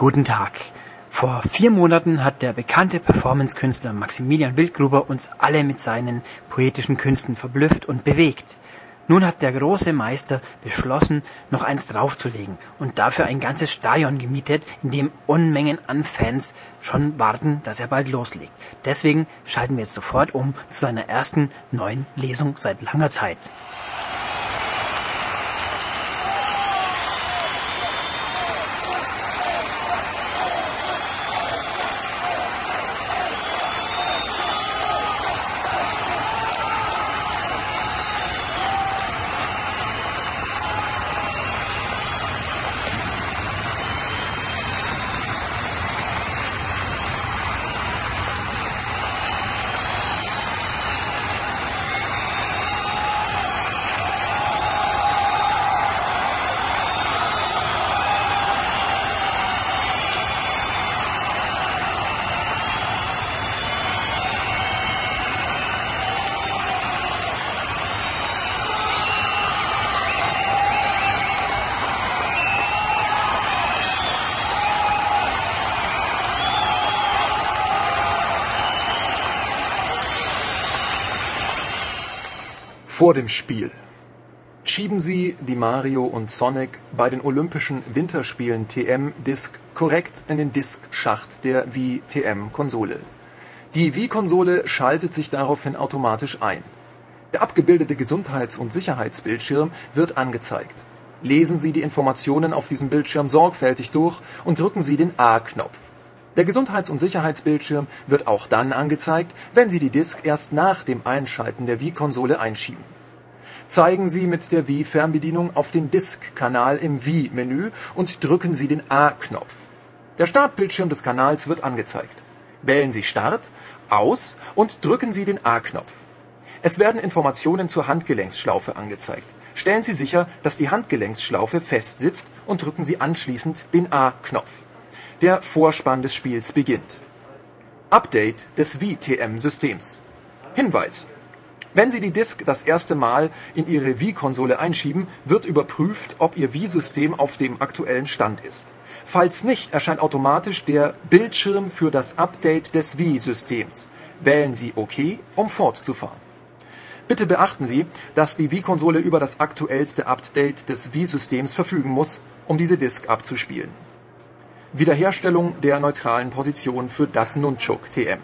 Guten Tag. Vor vier Monaten hat der bekannte Performance-Künstler Maximilian Wildgruber uns alle mit seinen poetischen Künsten verblüfft und bewegt. Nun hat der große Meister beschlossen, noch eins draufzulegen und dafür ein ganzes Stadion gemietet, in dem Unmengen an Fans schon warten, dass er bald loslegt. Deswegen schalten wir jetzt sofort um zu seiner ersten neuen Lesung seit langer Zeit. Vor dem Spiel. Schieben Sie die Mario und Sonic bei den Olympischen Winterspielen TM Disc korrekt in den Disk-Schacht der Wii TM-Konsole. Die Wii-Konsole schaltet sich daraufhin automatisch ein. Der abgebildete Gesundheits- und Sicherheitsbildschirm wird angezeigt. Lesen Sie die Informationen auf diesem Bildschirm sorgfältig durch und drücken Sie den A-Knopf. Der Gesundheits- und Sicherheitsbildschirm wird auch dann angezeigt, wenn Sie die Disk erst nach dem Einschalten der Wii-Konsole einschieben. Zeigen Sie mit der Wii-Fernbedienung auf den Disk-Kanal im Wii-Menü und drücken Sie den A-Knopf. Der Startbildschirm des Kanals wird angezeigt. Wählen Sie Start, Aus und drücken Sie den A-Knopf. Es werden Informationen zur Handgelenksschlaufe angezeigt. Stellen Sie sicher, dass die Handgelenksschlaufe fest sitzt und drücken Sie anschließend den A-Knopf. Der Vorspann des Spiels beginnt. Update des Wii-TM-Systems. Hinweis. Wenn Sie die Disk das erste Mal in Ihre Wii-Konsole einschieben, wird überprüft, ob Ihr Wii-System auf dem aktuellen Stand ist. Falls nicht, erscheint automatisch der Bildschirm für das Update des Wii-Systems. Wählen Sie OK, um fortzufahren. Bitte beachten Sie, dass die Wii-Konsole über das aktuellste Update des Wii-Systems verfügen muss, um diese Disk abzuspielen. Wiederherstellung der neutralen Position für das Nunchuk TM.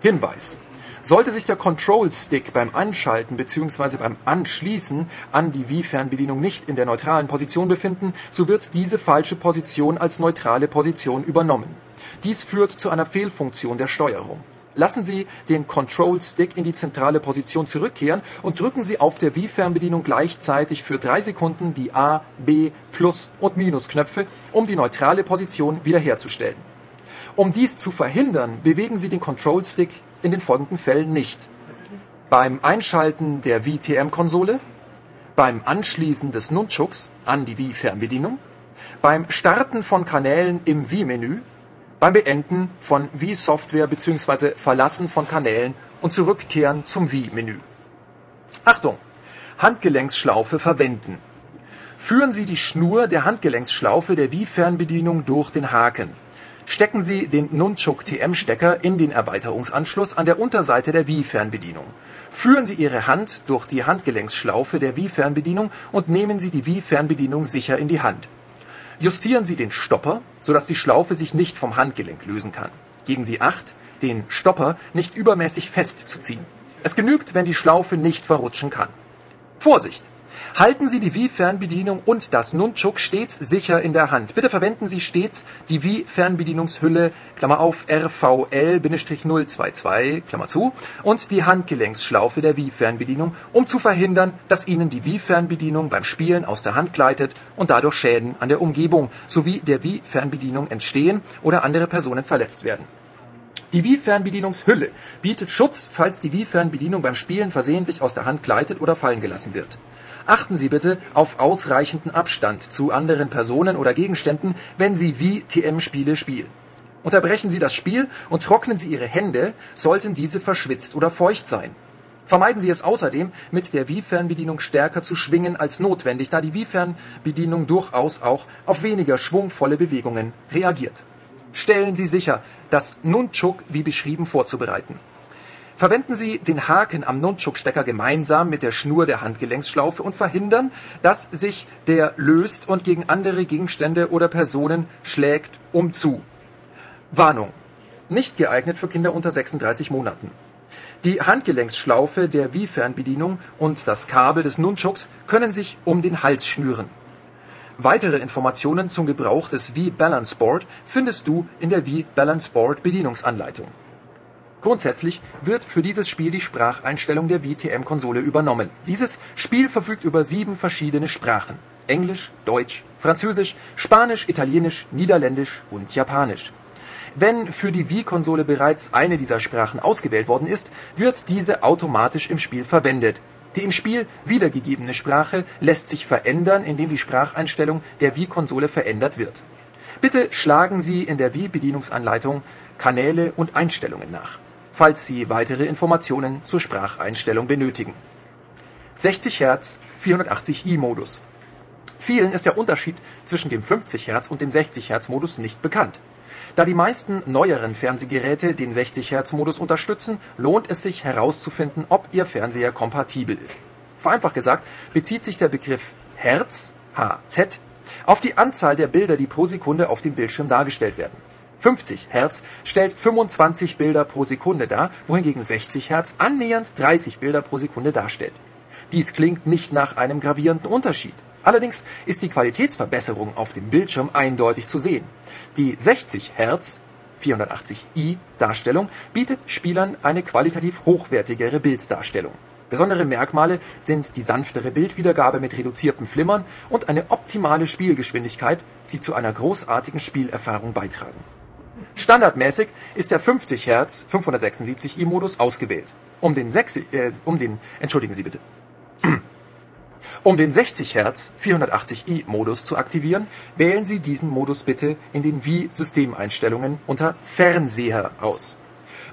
Hinweis. Sollte sich der Control Stick beim Anschalten bzw. beim Anschließen an die Wii-Fernbedienung nicht in der neutralen Position befinden, so wird diese falsche Position als neutrale Position übernommen. Dies führt zu einer Fehlfunktion der Steuerung. Lassen Sie den Control Stick in die zentrale Position zurückkehren und drücken Sie auf der Wii-Fernbedienung gleichzeitig für drei Sekunden die A, B, Plus und Minus-Knöpfe, um die neutrale Position wiederherzustellen. Um dies zu verhindern, bewegen Sie den Control Stick in den folgenden Fällen nicht. Beim Einschalten der Wii-TM-Konsole, beim Anschließen des Nunchuks an die Wii-Fernbedienung, beim Starten von Kanälen im Wii-Menü, beim Beenden von Wii-Software bzw. Verlassen von Kanälen und Zurückkehren zum Wii-Menü. Achtung! Handgelenksschlaufe verwenden. Führen Sie die Schnur der Handgelenksschlaufe der Wii-Fernbedienung durch den Haken. Stecken Sie den Nunchuk TM-Stecker in den Erweiterungsanschluss an der Unterseite der Wii-Fernbedienung. Führen Sie Ihre Hand durch die Handgelenksschlaufe der Wii-Fernbedienung und nehmen Sie die Wii-Fernbedienung sicher in die Hand. Justieren Sie den Stopper, sodass die Schlaufe sich nicht vom Handgelenk lösen kann. Geben Sie Acht, den Stopper nicht übermäßig festzuziehen. Es genügt, wenn die Schlaufe nicht verrutschen kann. Vorsicht! Halten Sie die Wii-Fernbedienung und das Nunchuk stets sicher in der Hand. Bitte verwenden Sie stets die Wii-Fernbedienungshülle, Klammer auf, RVL-022, Klammer zu, und die Handgelenksschlaufe der Wii-Fernbedienung, um zu verhindern, dass Ihnen die Wii-Fernbedienung beim Spielen aus der Hand gleitet und dadurch Schäden an der Umgebung sowie der Wii-Fernbedienung entstehen oder andere Personen verletzt werden. Die Wii-Fernbedienungshülle bietet Schutz, falls die Wii-Fernbedienung beim Spielen versehentlich aus der Hand gleitet oder fallen gelassen wird. Achten Sie bitte auf ausreichenden Abstand zu anderen Personen oder Gegenständen, wenn Sie Wii-TM-Spiele spielen. Unterbrechen Sie das Spiel und trocknen Sie Ihre Hände, sollten diese verschwitzt oder feucht sein. Vermeiden Sie es außerdem, mit der Wii-Fernbedienung stärker zu schwingen als notwendig, da die Wii-Fernbedienung durchaus auch auf weniger schwungvolle Bewegungen reagiert. Stellen Sie sicher, das Nunchuk wie beschrieben vorzubereiten. Verwenden Sie den Haken am Nunchuk-Stecker gemeinsam mit der Schnur der Handgelenksschlaufe und verhindern, dass sich der löst und gegen andere Gegenstände oder Personen schlägt umzu. Warnung. Nicht geeignet für Kinder unter 36 Monaten. Die Handgelenksschlaufe der Wii-Fernbedienung und das Kabel des Nunchuks können sich um den Hals schnüren. Weitere Informationen zum Gebrauch des Wii Balance Board findest du in der Wii Balance Board Bedienungsanleitung. Grundsätzlich wird für dieses Spiel die Spracheinstellung der Wii TM-Konsole übernommen. Dieses Spiel verfügt über sieben verschiedene Sprachen. Englisch, Deutsch, Französisch, Spanisch, Italienisch, Niederländisch und Japanisch. Wenn für die Wii-Konsole bereits eine dieser Sprachen ausgewählt worden ist, wird diese automatisch im Spiel verwendet. Die im Spiel wiedergegebene Sprache lässt sich verändern, indem die Spracheinstellung der Wii-Konsole verändert wird. Bitte schlagen Sie in der Wii-Bedienungsanleitung Kanäle und Einstellungen nach, falls Sie weitere Informationen zur Spracheinstellung benötigen. 60 Hz 480i Modus. Vielen ist der Unterschied zwischen dem 50 Hz und dem 60 Hz Modus nicht bekannt. Da die meisten neueren Fernsehgeräte den 60-Hertz-Modus unterstützen, lohnt es sich herauszufinden, ob Ihr Fernseher kompatibel ist. Vereinfacht gesagt bezieht sich der Begriff Hertz (Hz) auf die Anzahl der Bilder, die pro Sekunde auf dem Bildschirm dargestellt werden. 50 Hertz stellt 25 Bilder pro Sekunde dar, wohingegen 60 Hertz annähernd 30 Bilder pro Sekunde darstellt. Dies klingt nicht nach einem gravierenden Unterschied. Allerdings ist die Qualitätsverbesserung auf dem Bildschirm eindeutig zu sehen. Die 60 Hz 480i Darstellung bietet Spielern eine qualitativ hochwertigere Bilddarstellung. Besondere Merkmale sind die sanftere Bildwiedergabe mit reduziertem Flimmern und eine optimale Spielgeschwindigkeit, die zu einer großartigen Spielerfahrung beitragen. Standardmäßig ist der 50 Hz 576i Modus ausgewählt. Um den, 6, äh, um den entschuldigen Sie bitte. Um den 60 Hz 480i Modus zu aktivieren, wählen Sie diesen Modus bitte in den Wii-Systemeinstellungen unter Fernseher aus.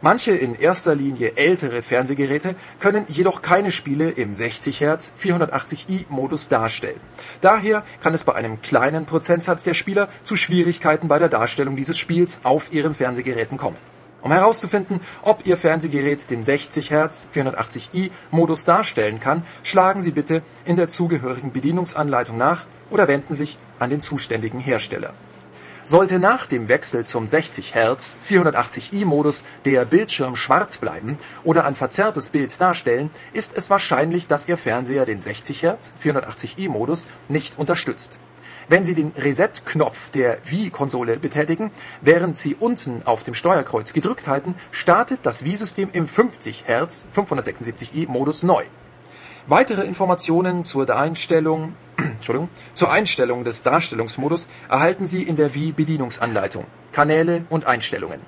Manche in erster Linie ältere Fernsehgeräte können jedoch keine Spiele im 60 Hz 480i Modus darstellen. Daher kann es bei einem kleinen Prozentsatz der Spieler zu Schwierigkeiten bei der Darstellung dieses Spiels auf ihren Fernsehgeräten kommen um herauszufinden, ob Ihr Fernsehgerät den 60 Hz 480i Modus darstellen kann, schlagen Sie bitte in der zugehörigen Bedienungsanleitung nach oder wenden sich an den zuständigen Hersteller. Sollte nach dem Wechsel zum 60 Hz 480i Modus der Bildschirm schwarz bleiben oder ein verzerrtes Bild darstellen, ist es wahrscheinlich, dass Ihr Fernseher den 60 Hz 480i Modus nicht unterstützt wenn Sie den Reset-Knopf der Wii-Konsole betätigen, während Sie unten auf dem Steuerkreuz gedrückt halten, startet das Wii-System im 50 Hz 576i Modus neu. Weitere Informationen zur Einstellung, zur Einstellung des Darstellungsmodus erhalten Sie in der Wii-Bedienungsanleitung, Kanäle und Einstellungen.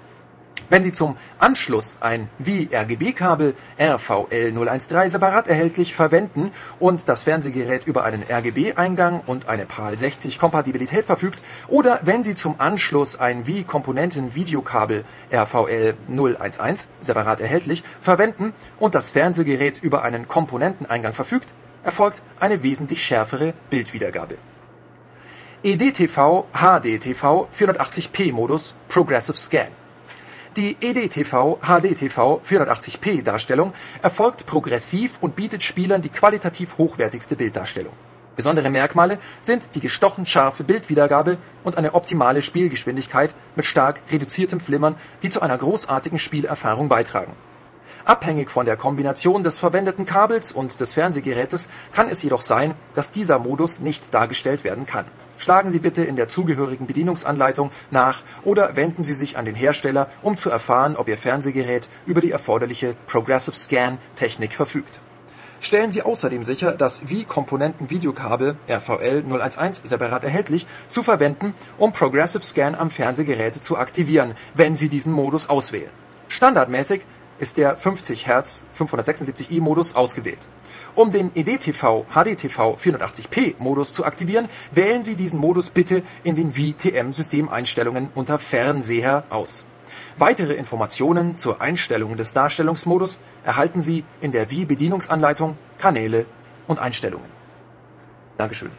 Wenn Sie zum Anschluss ein Wii-RGB-Kabel RVL013 separat erhältlich verwenden und das Fernsehgerät über einen RGB-Eingang und eine PAL60-Kompatibilität verfügt, oder wenn Sie zum Anschluss ein Wii-Komponenten-Videokabel RVL011 separat erhältlich verwenden und das Fernsehgerät über einen Komponenteneingang verfügt, erfolgt eine wesentlich schärfere Bildwiedergabe. EDTV HDTV 480p Modus Progressive Scan die EDTV HDTV 480p Darstellung erfolgt progressiv und bietet Spielern die qualitativ hochwertigste Bilddarstellung. Besondere Merkmale sind die gestochen scharfe Bildwiedergabe und eine optimale Spielgeschwindigkeit mit stark reduziertem Flimmern, die zu einer großartigen Spielerfahrung beitragen. Abhängig von der Kombination des verwendeten Kabels und des Fernsehgerätes kann es jedoch sein, dass dieser Modus nicht dargestellt werden kann Schlagen Sie bitte in der zugehörigen Bedienungsanleitung nach oder wenden Sie sich an den Hersteller, um zu erfahren, ob Ihr Fernsehgerät über die erforderliche Progressive Scan Technik verfügt. Stellen Sie außerdem sicher, das Wii-Komponenten-Videokabel RVL 011 separat erhältlich zu verwenden, um Progressive Scan am Fernsehgerät zu aktivieren, wenn Sie diesen Modus auswählen. Standardmäßig ist der 50 Hz 576i Modus ausgewählt um den EDTV HDTV 480p Modus zu aktivieren, wählen Sie diesen Modus bitte in den WTM Systemeinstellungen unter Fernseher aus. Weitere Informationen zur Einstellung des Darstellungsmodus erhalten Sie in der Wii-Bedienungsanleitung, Kanäle und Einstellungen. Dankeschön.